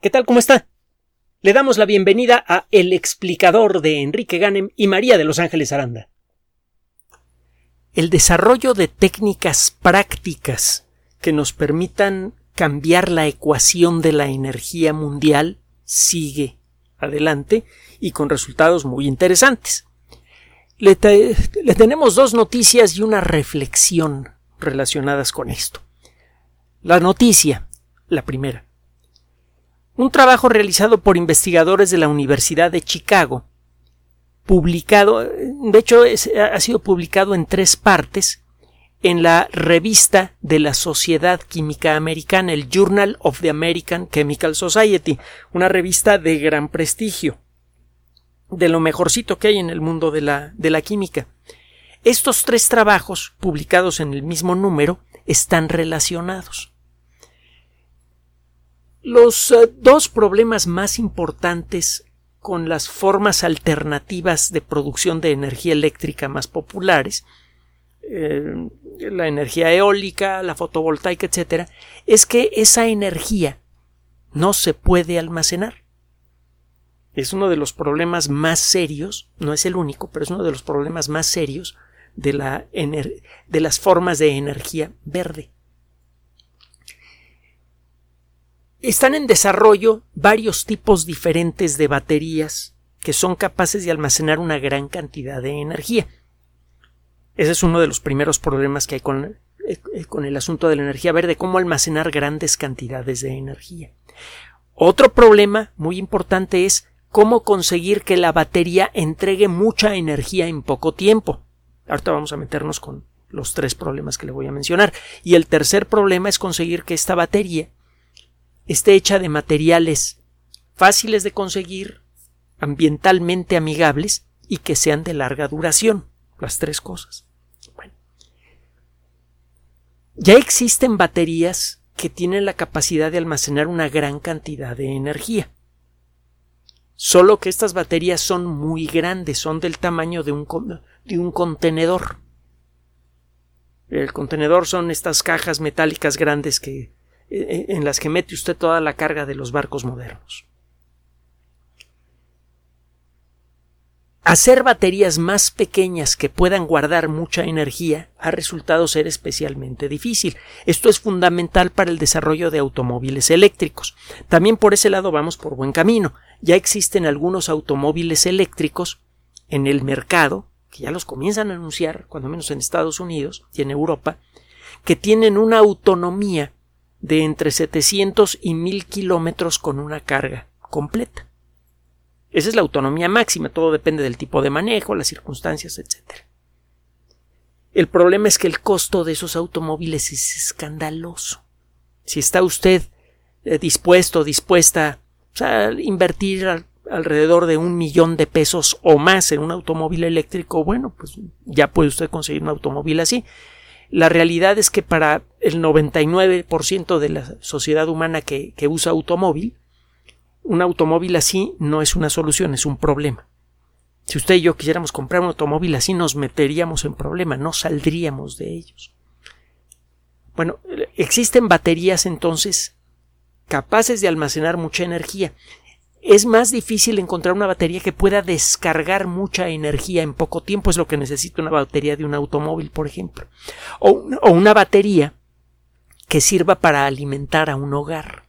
¿Qué tal? ¿Cómo está? Le damos la bienvenida a El explicador de Enrique Ganem y María de Los Ángeles Aranda. El desarrollo de técnicas prácticas que nos permitan cambiar la ecuación de la energía mundial sigue adelante y con resultados muy interesantes. Le, le, tenemos dos noticias y una reflexión relacionadas con esto. La noticia, la primera. Un trabajo realizado por investigadores de la Universidad de Chicago, publicado, de hecho ha sido publicado en tres partes en la revista de la Sociedad Química Americana, el Journal of the American Chemical Society, una revista de gran prestigio, de lo mejorcito que hay en el mundo de la, de la química. Estos tres trabajos, publicados en el mismo número, están relacionados. Los uh, dos problemas más importantes con las formas alternativas de producción de energía eléctrica más populares, eh, la energía eólica, la fotovoltaica, etc., es que esa energía no se puede almacenar. Es uno de los problemas más serios, no es el único, pero es uno de los problemas más serios de, la de las formas de energía verde. Están en desarrollo varios tipos diferentes de baterías que son capaces de almacenar una gran cantidad de energía. Ese es uno de los primeros problemas que hay con, eh, con el asunto de la energía verde, cómo almacenar grandes cantidades de energía. Otro problema muy importante es cómo conseguir que la batería entregue mucha energía en poco tiempo. Ahorita vamos a meternos con los tres problemas que le voy a mencionar. Y el tercer problema es conseguir que esta batería esté hecha de materiales fáciles de conseguir, ambientalmente amigables y que sean de larga duración. Las tres cosas. Ya existen baterías que tienen la capacidad de almacenar una gran cantidad de energía. Solo que estas baterías son muy grandes, son del tamaño de un, contenedor. El contenedor son estas cajas metálicas grandes que en las que mete usted toda la carga de los barcos modernos. Hacer baterías más pequeñas que puedan guardar mucha energía ha resultado ser especialmente difícil. Esto es fundamental para el desarrollo de automóviles eléctricos. También por ese lado vamos por buen camino. Ya existen algunos automóviles eléctricos en el mercado, que ya los comienzan a anunciar, cuando menos en Estados Unidos y en Europa, que tienen una autonomía de entre 700 y 1000 kilómetros con una carga completa. Esa es la autonomía máxima, todo depende del tipo de manejo, las circunstancias, etc. El problema es que el costo de esos automóviles es escandaloso. Si está usted eh, dispuesto, dispuesta a invertir alrededor de un millón de pesos o más en un automóvil eléctrico, bueno, pues ya puede usted conseguir un automóvil así. La realidad es que para el 99% de la sociedad humana que, que usa automóvil, un automóvil así no es una solución, es un problema. Si usted y yo quisiéramos comprar un automóvil así, nos meteríamos en problema, no saldríamos de ellos. Bueno, existen baterías entonces capaces de almacenar mucha energía. Es más difícil encontrar una batería que pueda descargar mucha energía en poco tiempo, es lo que necesita una batería de un automóvil, por ejemplo. O, una batería que sirva para alimentar a un hogar.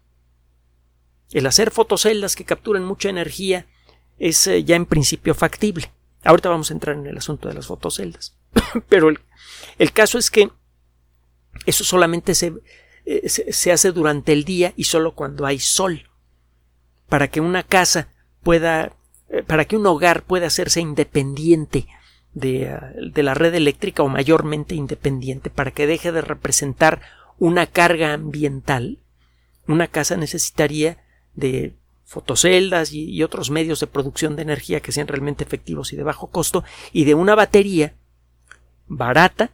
El hacer fotoceldas que capturen mucha energía es eh, ya en principio factible. Ahorita vamos a entrar en el asunto de las fotoceldas. Pero el, caso es que eso solamente eh, se, se, hace durante el día y solo cuando hay sol. Para que una casa pueda, eh, para que un hogar pueda hacerse independiente de, de la red eléctrica o mayormente independiente, para que deje de representar una carga ambiental, una casa necesitaría de fotoceldas y, otros medios de producción de energía que sean realmente efectivos y de bajo costo y de una batería barata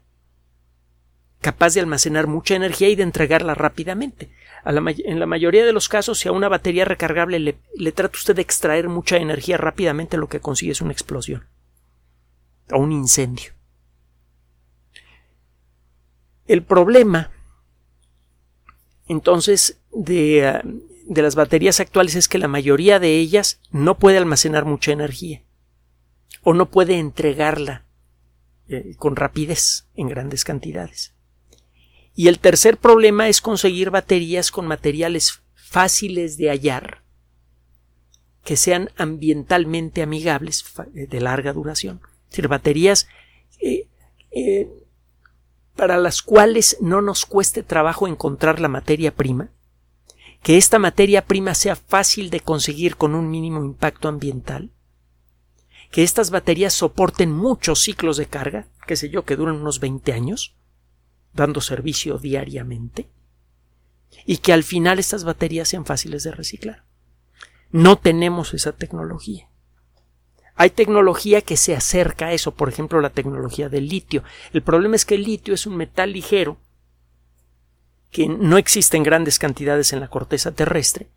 capaz de almacenar mucha energía y de entregarla rápidamente. En la mayoría de los casos, si a una batería recargable le, le, trata usted de extraer mucha energía rápidamente, lo que consigue es una explosión o un incendio. El problema, entonces, de, las baterías actuales es que la mayoría de ellas no puede almacenar mucha energía o no puede entregarla eh, con rapidez en grandes cantidades. Y el tercer problema es conseguir baterías con materiales fáciles de hallar que sean ambientalmente amigables eh, de larga duración. Es decir, baterías eh, para las cuales no nos cueste trabajo encontrar la materia prima, que esta materia prima sea fácil de conseguir con un mínimo impacto ambiental, que estas baterías soporten muchos ciclos de carga, qué sé yo, que duran unos 20 años, dando servicio diariamente, y que al final estas baterías sean fáciles de reciclar. No tenemos esa tecnología. Hay tecnología que se acerca a eso, por ejemplo la tecnología del litio. El problema es que el litio es un metal ligero que no existe en grandes cantidades en la corteza terrestre,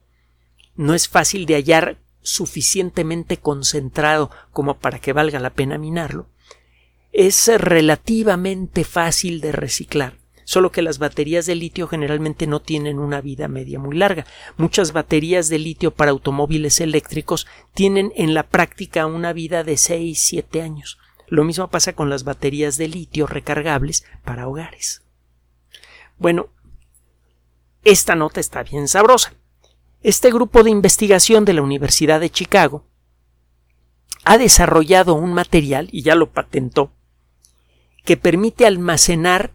no es fácil de hallar suficientemente concentrado como para que valga la pena minarlo, es relativamente fácil de reciclar, solo que las baterías de litio generalmente no tienen una vida media muy larga. Muchas baterías de litio para automóviles eléctricos tienen en la práctica una vida de 6-7 años. Lo mismo pasa con las baterías de litio recargables para hogares. Bueno, esta nota está bien sabrosa. Este grupo de investigación de la Universidad de Chicago ha desarrollado un material, y ya lo patentó, que permite almacenar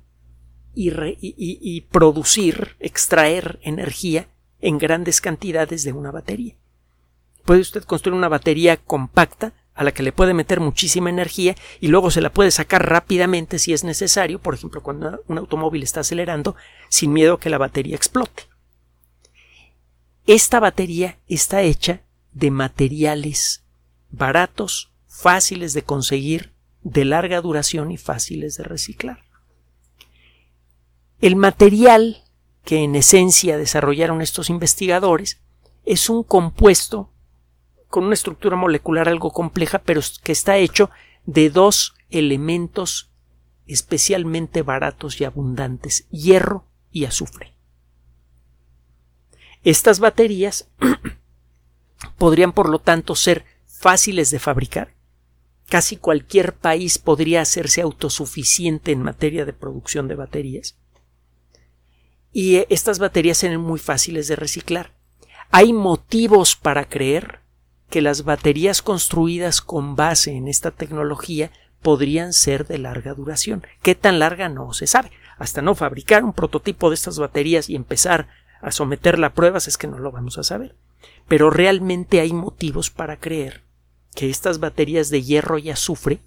y, producir, extraer energía en grandes cantidades de una batería. Puede usted construir una batería compacta a la que le puede meter muchísima energía y luego se la puede sacar rápidamente si es necesario, por ejemplo, cuando un automóvil está acelerando, sin miedo a que la batería explote. Esta batería está hecha de materiales baratos, fáciles de conseguir, de larga duración y fáciles de reciclar. El material que en esencia desarrollaron estos investigadores es un compuesto con una estructura molecular algo compleja, pero que está hecho de dos elementos especialmente baratos y abundantes, hierro y azufre. Estas baterías podrían, por lo tanto, ser fáciles de fabricar. Casi cualquier país podría hacerse autosuficiente en materia de producción de baterías. Y eh, estas baterías serían muy fáciles de reciclar. Hay motivos para creer que las baterías construidas con base en esta tecnología podrían ser de larga duración. ¿Qué tan larga no se sabe? Hasta no fabricar un prototipo de estas baterías y empezar a someterla a pruebas es que no lo vamos a saber. Pero realmente hay motivos para creer que estas baterías de hierro y azufre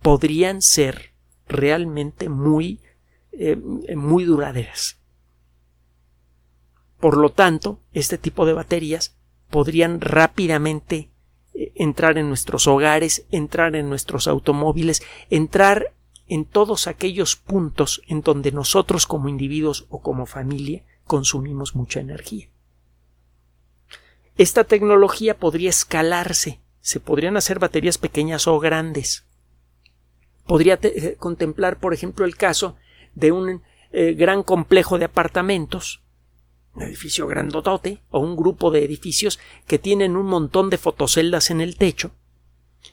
podrían ser realmente muy, eh, muy duraderas. Por lo tanto, este tipo de baterías podrían rápidamente eh, entrar en nuestros hogares, entrar en nuestros automóviles, entrar en todos aquellos puntos en donde nosotros como individuos o como familia consumimos mucha energía. Esta tecnología podría escalarse, se podrían hacer baterías pequeñas o grandes. Podría eh, contemplar, por ejemplo, el caso de un eh, gran complejo de apartamentos un edificio grandotote o un grupo de edificios que tienen un montón de fotoceldas en el techo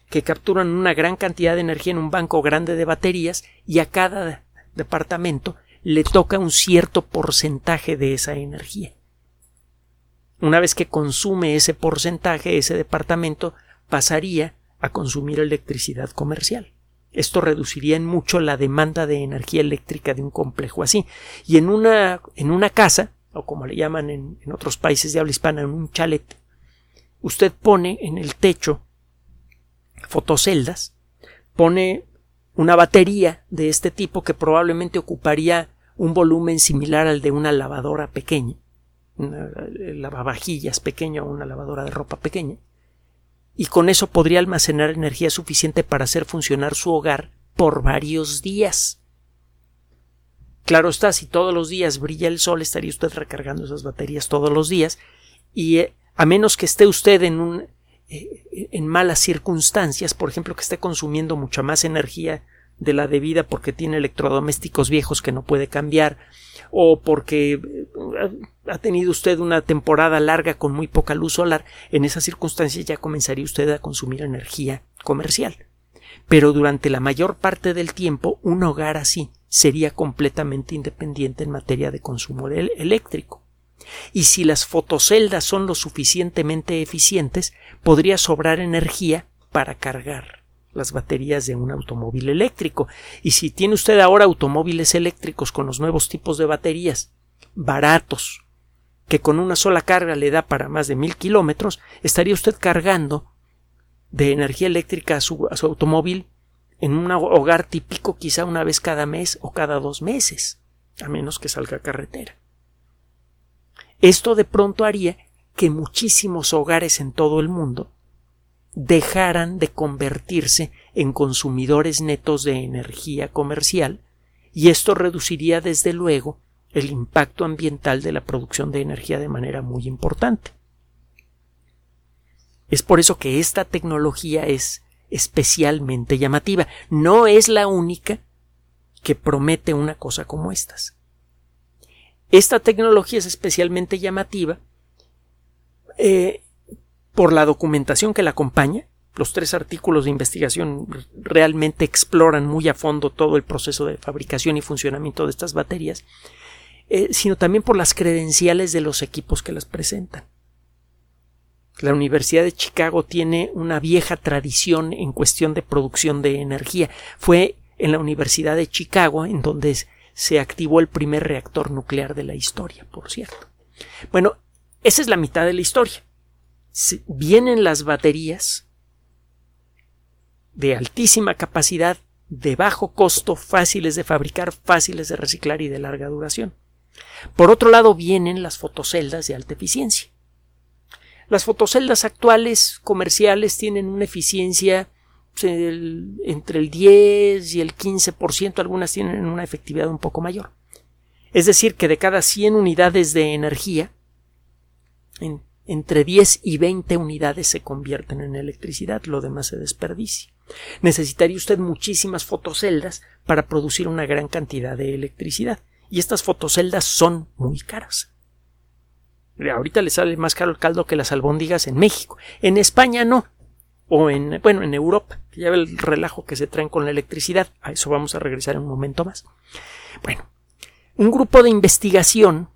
que capturan una gran cantidad de energía en un banco grande de baterías y a cada departamento le toca un cierto porcentaje de esa energía. Una vez que consume ese porcentaje, ese departamento pasaría a consumir electricidad comercial. Esto reduciría en mucho la demanda de energía eléctrica de un complejo así. Y en una, en una casa, o como le llaman en, otros países de habla hispana, en un chalet, usted pone en el techo fotoceldas, pone una batería de este tipo que probablemente ocuparía un volumen similar al de una lavadora pequeña, una lavavajillas pequeña o una lavadora de ropa pequeña, y con eso podría almacenar energía suficiente para hacer funcionar su hogar por varios días. Claro está, si todos los días brilla el sol, estaría usted recargando esas baterías todos los días y eh, a menos que esté usted en un eh, en malas circunstancias, por ejemplo, que esté consumiendo mucha más energía de la debida porque tiene electrodomésticos viejos que no puede cambiar o porque eh, ha tenido usted una temporada larga con muy poca luz solar, en esas circunstancias ya comenzaría usted a consumir energía comercial. Pero durante la mayor parte del tiempo un hogar así sería completamente independiente en materia de consumo eléctrico. Y si las fotoceldas son lo suficientemente eficientes, podría sobrar energía para cargar las baterías de un automóvil eléctrico. Y si tiene usted ahora automóviles eléctricos con los nuevos tipos de baterías, baratos, que con una sola carga le da para más de mil kilómetros, estaría usted cargando de energía eléctrica a su, automóvil en un hogar típico quizá una vez cada mes o cada dos meses, a menos que salga a carretera. Esto de pronto haría que muchísimos hogares en todo el mundo dejaran de convertirse en consumidores netos de energía comercial y esto reduciría desde luego el impacto ambiental de la producción de energía de manera muy importante. Es por eso que esta tecnología es especialmente llamativa. No es la única que promete una cosa como estas. Esta tecnología es especialmente llamativa eh, por la documentación que la acompaña. Los tres artículos de investigación realmente exploran muy a fondo todo el proceso de fabricación y funcionamiento de estas baterías, eh, sino también por las credenciales de los equipos que las presentan. La Universidad de Chicago tiene una vieja tradición en cuestión de producción de energía. Fue en la Universidad de Chicago en donde se activó el primer reactor nuclear de la historia, por cierto. Bueno, esa es la mitad de la historia. Vienen las baterías de altísima capacidad, de bajo costo, fáciles de fabricar, fáciles de reciclar y de larga duración. Por otro lado vienen las fotoceldas de alta eficiencia. Las fotoceldas actuales comerciales tienen una eficiencia pues, entre el 10 y el 15%, algunas tienen una efectividad un poco mayor. Es decir, que de cada 100 unidades de energía, entre 10 y 20 unidades se convierten en electricidad, lo demás se desperdicia. Necesitaría usted muchísimas fotoceldas para producir una gran cantidad de electricidad, y estas fotoceldas son muy caras. Ahorita le sale más caro el caldo que las albóndigas en México. En España no. O en, bueno, en Europa, ya ve el relajo que se traen con la electricidad. A eso vamos a regresar en un momento más. Bueno, un grupo de investigación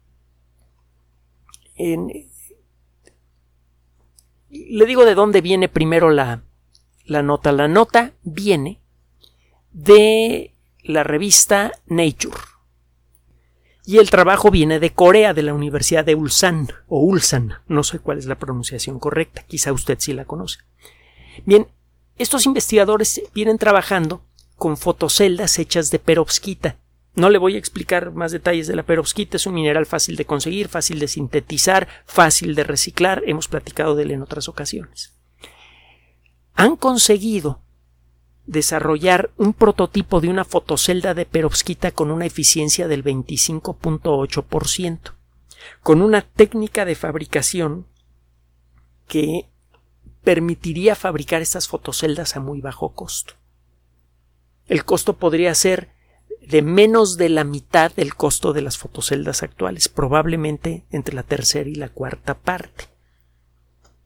en, le digo de dónde viene primero la, la nota. La nota viene de la revista Nature y el trabajo viene de Corea, de la Universidad de Ulsan o Ulsan, no sé cuál es la pronunciación correcta, quizá usted sí la conoce. Bien, estos investigadores vienen trabajando con fotoceldas hechas de perovskita. No le voy a explicar más detalles de la perovskita, es un mineral fácil de conseguir, fácil de sintetizar, fácil de reciclar, hemos platicado de él en otras ocasiones. Han conseguido desarrollar un prototipo de una fotocelda de perovskita con una eficiencia del 25.8%, con una técnica de fabricación que permitiría fabricar estas fotoceldas a muy bajo costo. El costo podría ser de menos de la mitad del costo de las fotoceldas actuales, probablemente entre la tercera y la cuarta parte.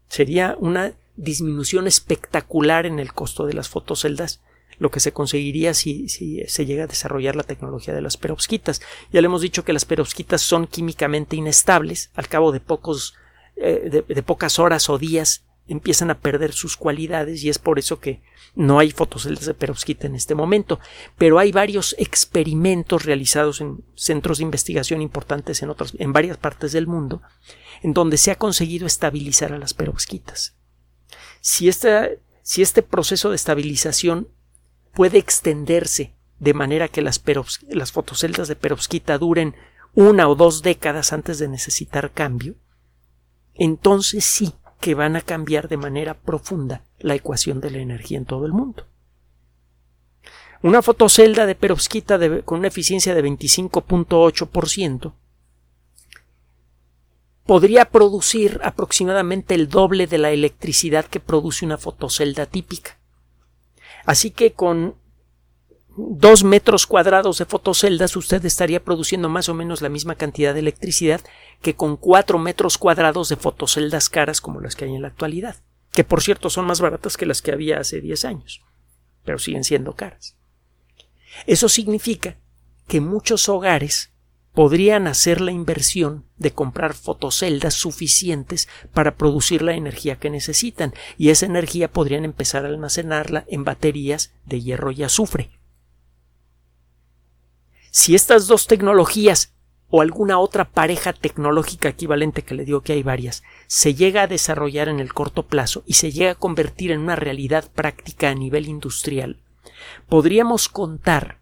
Sería una disminución espectacular en el costo de las fotoceldas lo que se conseguiría si, se llega a desarrollar la tecnología de las perovskitas. Ya le hemos dicho que las perovskitas son químicamente inestables, al cabo de pocos eh, de, pocas horas o días empiezan a perder sus cualidades y es por eso que no hay fotoceldas de perovskita en este momento, pero hay varios experimentos realizados en centros de investigación importantes en otras en varias partes del mundo en donde se ha conseguido estabilizar a las perovskitas. Si, si este proceso de estabilización puede extenderse de manera que las, las fotoceldas de perovskita duren una o dos décadas antes de necesitar cambio, entonces sí que van a cambiar de manera profunda la ecuación de la energía en todo el mundo. Una fotocelda de perovskita con una eficiencia de 25.8% podría producir aproximadamente el doble de la electricidad que produce una fotocelda típica. Así que con dos metros cuadrados de fotoceldas usted estaría produciendo más o menos la misma cantidad de electricidad que con cuatro metros cuadrados de fotoceldas caras como las que hay en la actualidad, que por cierto son más baratas que las que había hace 10 años, pero siguen siendo caras. Eso significa que muchos hogares podrían hacer la inversión de comprar fotoceldas suficientes para producir la energía que necesitan y esa energía podrían empezar a almacenarla en baterías de hierro y azufre. Si estas dos tecnologías o alguna otra pareja tecnológica equivalente que le digo que hay varias, se llega a desarrollar en el corto plazo y se llega a convertir en una realidad práctica a nivel industrial, podríamos contar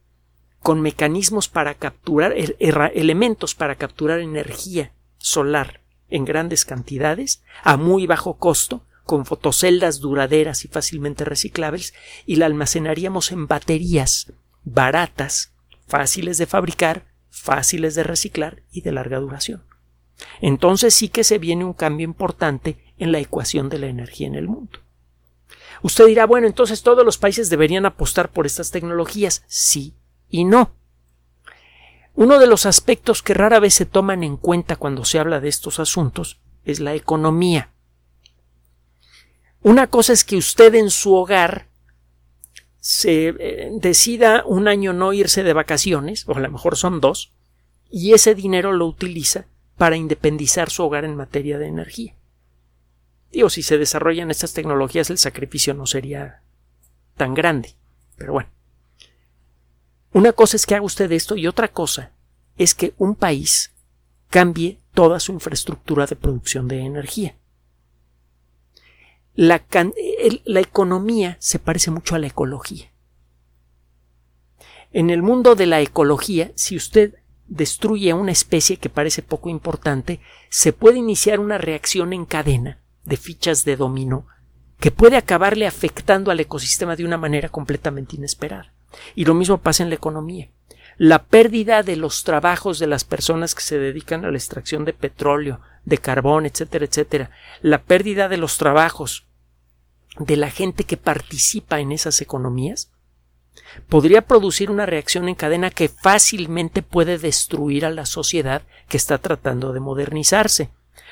con mecanismos para capturar elementos para capturar energía solar en grandes cantidades a muy bajo costo con fotoceldas duraderas y fácilmente reciclables y la almacenaríamos en baterías baratas, fáciles de fabricar, fáciles de reciclar y de larga duración. Entonces sí que se viene un cambio importante en la ecuación de la energía en el mundo. Usted dirá, bueno, entonces todos los países deberían apostar por estas tecnologías. Sí, y no. Uno de los aspectos que rara vez se toman en cuenta cuando se habla de estos asuntos es la economía. Una cosa es que usted en su hogar se eh, decida un año no irse de vacaciones, o a lo mejor son dos, y ese dinero lo utiliza para independizar su hogar en materia de energía. Digo, si se desarrollan estas tecnologías, el sacrificio no sería tan grande. Pero bueno. Una cosa es que haga usted esto y otra cosa es que un país cambie toda su infraestructura de producción de energía. La, economía se parece mucho a la ecología. En el mundo de la ecología, si usted destruye una especie que parece poco importante, se puede iniciar una reacción en cadena de fichas de dominó que puede acabarle afectando al ecosistema de una manera completamente inesperada. Y lo mismo pasa en la economía. La pérdida de los trabajos de las personas que se dedican a la extracción de petróleo, de carbón, etcétera, etcétera, la pérdida de los trabajos de la gente que participa en esas economías, podría producir una reacción en cadena que fácilmente puede destruir a la sociedad que está tratando de modernizarse.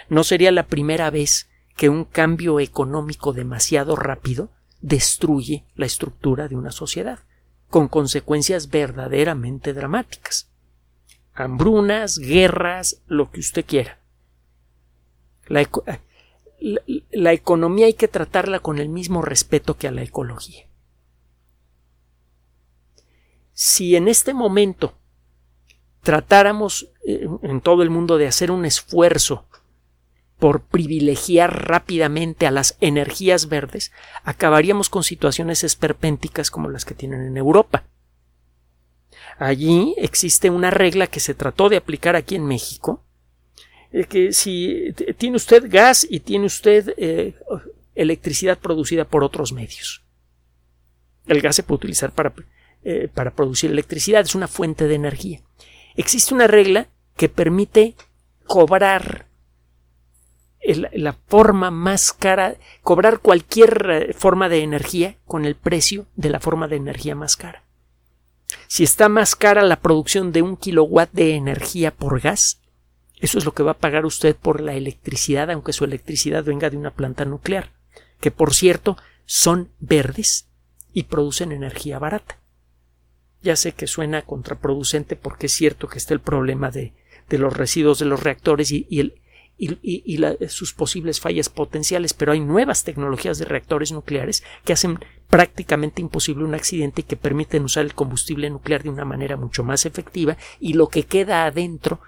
No sería la primera vez que un cambio económico demasiado rápido destruye la estructura de una sociedad con consecuencias verdaderamente dramáticas. Hambrunas, guerras, lo que usted quiera. La, la, economía hay que tratarla con el mismo respeto que a la ecología. Si en este momento tratáramos eh, en todo el mundo de hacer un esfuerzo por privilegiar rápidamente a las energías verdes, acabaríamos con situaciones esperpénticas como las que tienen en Europa. Allí existe una regla que se trató de aplicar aquí en México, eh, que si tiene usted gas y tiene usted eh, electricidad producida por otros medios. El gas se puede utilizar para, eh, para producir electricidad, es una fuente de energía. Existe una regla que permite cobrar la forma más cara, cobrar cualquier eh, forma de energía con el precio de la forma de energía más cara. Si está más cara la producción de un kilowatt de energía por gas, eso es lo que va a pagar usted por la electricidad, aunque su electricidad venga de una planta nuclear, que por cierto son verdes y producen energía barata. Ya sé que suena contraproducente porque es cierto que está el problema de, de los residuos de los reactores y, y el, y, sus posibles fallas potenciales, pero hay nuevas tecnologías de reactores nucleares que hacen prácticamente imposible un accidente y que permiten usar el combustible nuclear de una manera mucho más efectiva y lo que queda adentro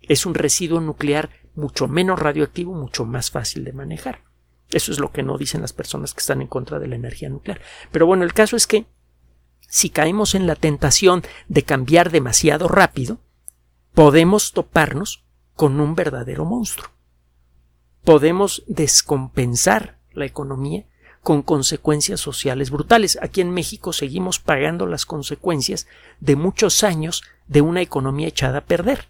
es un residuo nuclear mucho menos radioactivo, mucho más fácil de manejar. Eso es lo que no dicen las personas que están en contra de la energía nuclear. Pero bueno, el caso es que si caemos en la tentación de cambiar demasiado rápido, podemos toparnos con un verdadero monstruo podemos descompensar la economía con consecuencias sociales brutales. Aquí en México seguimos pagando las consecuencias de muchos años de una economía echada a perder.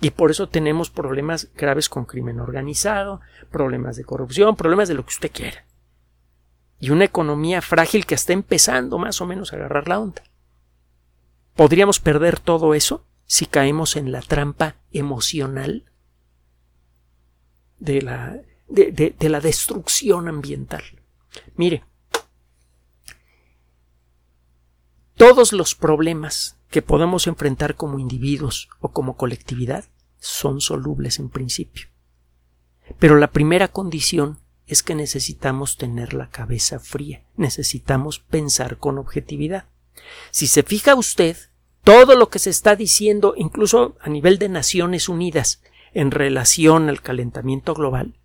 Y por eso tenemos problemas graves con crimen organizado, problemas de corrupción, problemas de lo que usted quiera. Y una economía frágil que está empezando más o menos a agarrar la onda. podríamos perder todo eso si caemos en la trampa emocional de la, de, la destrucción ambiental. Mire, todos los problemas que podemos enfrentar como individuos o como colectividad son solubles en principio. Pero la primera condición es que necesitamos tener la cabeza fría, necesitamos pensar con objetividad. Si se fija usted, todo lo que se está diciendo, incluso a nivel de Naciones Unidas, en relación al calentamiento global,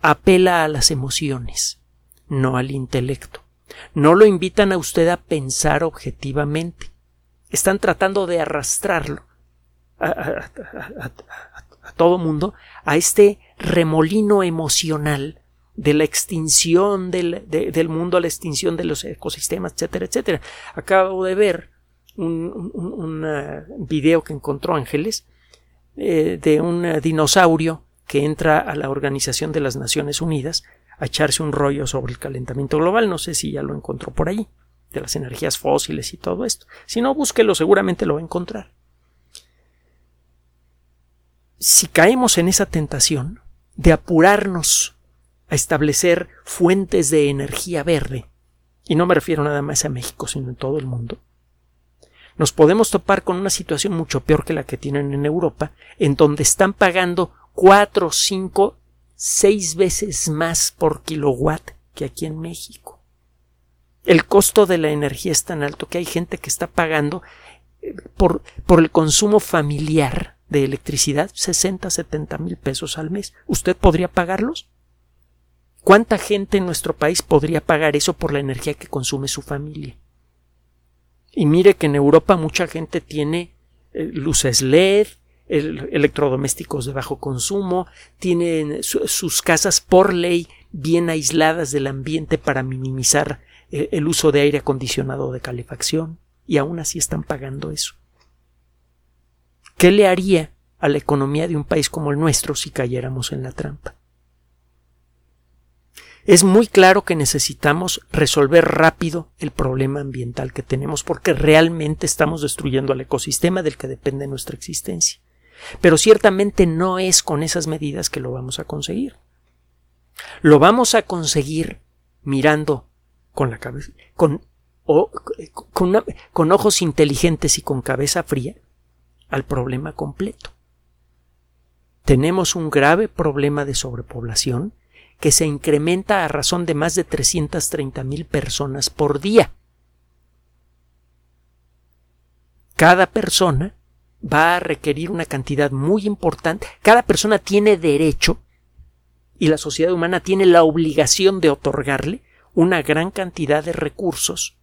apela a las emociones, no al intelecto. No lo invitan a usted a pensar objetivamente. Están tratando de arrastrarlo a, todo mundo a este remolino emocional de la extinción del, mundo a la extinción de los ecosistemas, etcétera, etcétera. Acabo de ver un, video que encontró Ángeles eh, de un dinosaurio que entra a la Organización de las Naciones Unidas a echarse un rollo sobre el calentamiento global. No sé si ya lo encontró por ahí, de las energías fósiles y todo esto. Si no, búsquelo, seguramente lo va a encontrar. Si caemos en esa tentación de apurarnos a establecer fuentes de energía verde, y no me refiero nada más a México, sino en todo el mundo, nos podemos topar con una situación mucho peor que la que tienen en Europa, en donde están pagando cuatro, cinco, seis veces más por kilowatt que aquí en México. El costo de la energía es tan alto que hay gente que está pagando eh, por, por el consumo familiar de electricidad 60, 70 mil pesos al mes. ¿Usted podría pagarlos? ¿Cuánta gente en nuestro país podría pagar eso por la energía que consume su familia? Y mire que en Europa mucha gente tiene eh, luces LED, electrodomésticos de bajo consumo, tienen sus casas por ley bien aisladas del ambiente para minimizar eh, el uso de aire acondicionado de calefacción, y aún así están pagando eso. ¿Qué le haría a la economía de un país como el nuestro si cayéramos en la trampa? Es muy claro que necesitamos resolver rápido el problema ambiental que tenemos porque realmente estamos destruyendo al ecosistema del que depende nuestra existencia. Pero ciertamente no es con esas medidas que lo vamos a conseguir. Lo vamos a conseguir mirando con la cabeza, con, con ojos inteligentes y con cabeza fría al problema completo. Tenemos un grave problema de sobrepoblación que se incrementa a razón de más de 330 mil personas por día. Cada persona va a requerir una cantidad muy importante. Cada persona tiene derecho y la sociedad humana tiene la obligación de otorgarle una gran cantidad de recursos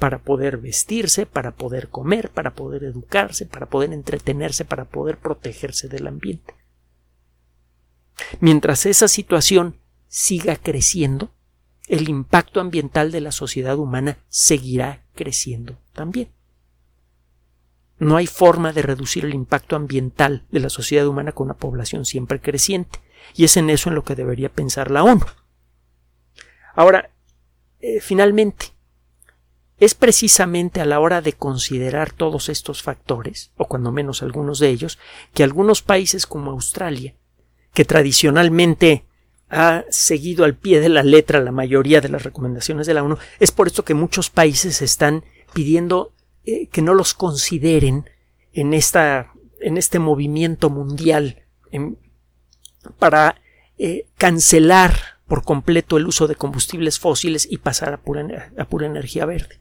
para poder vestirse, para poder comer, para poder educarse, para poder entretenerse, para poder protegerse del ambiente. Mientras esa situación siga creciendo, el impacto ambiental de la sociedad humana seguirá creciendo también. No hay forma de reducir el impacto ambiental de la sociedad humana con una población siempre creciente, y es en eso en lo que debería pensar la ONU. Ahora, eh, finalmente, es precisamente a la hora de considerar todos estos factores, o cuando menos algunos de ellos, que algunos países como Australia, que tradicionalmente ha seguido al pie de la letra la mayoría de las recomendaciones de la ONU, es por esto que muchos países están pidiendo eh, que no los consideren en, esta, en este movimiento mundial para eh, cancelar por completo el uso de combustibles fósiles y pasar a pura, a pura energía verde.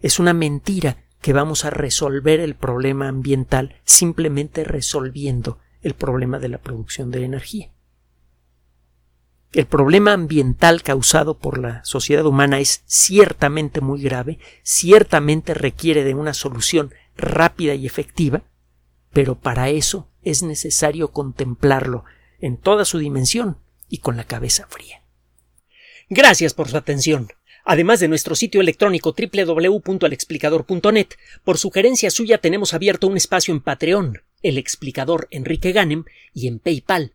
Es una mentira que vamos a resolver el problema ambiental simplemente resolviendo el problema de la producción de energía. El problema ambiental causado por la sociedad humana es ciertamente muy grave, ciertamente requiere de una solución rápida y efectiva, pero para eso es necesario contemplarlo en toda su dimensión y con la cabeza fría. Gracias por su atención. Además de nuestro sitio electrónico www.alexplicador.net, por sugerencia suya tenemos abierto un espacio en Patreon, el explicador Enrique Ganem, y en PayPal,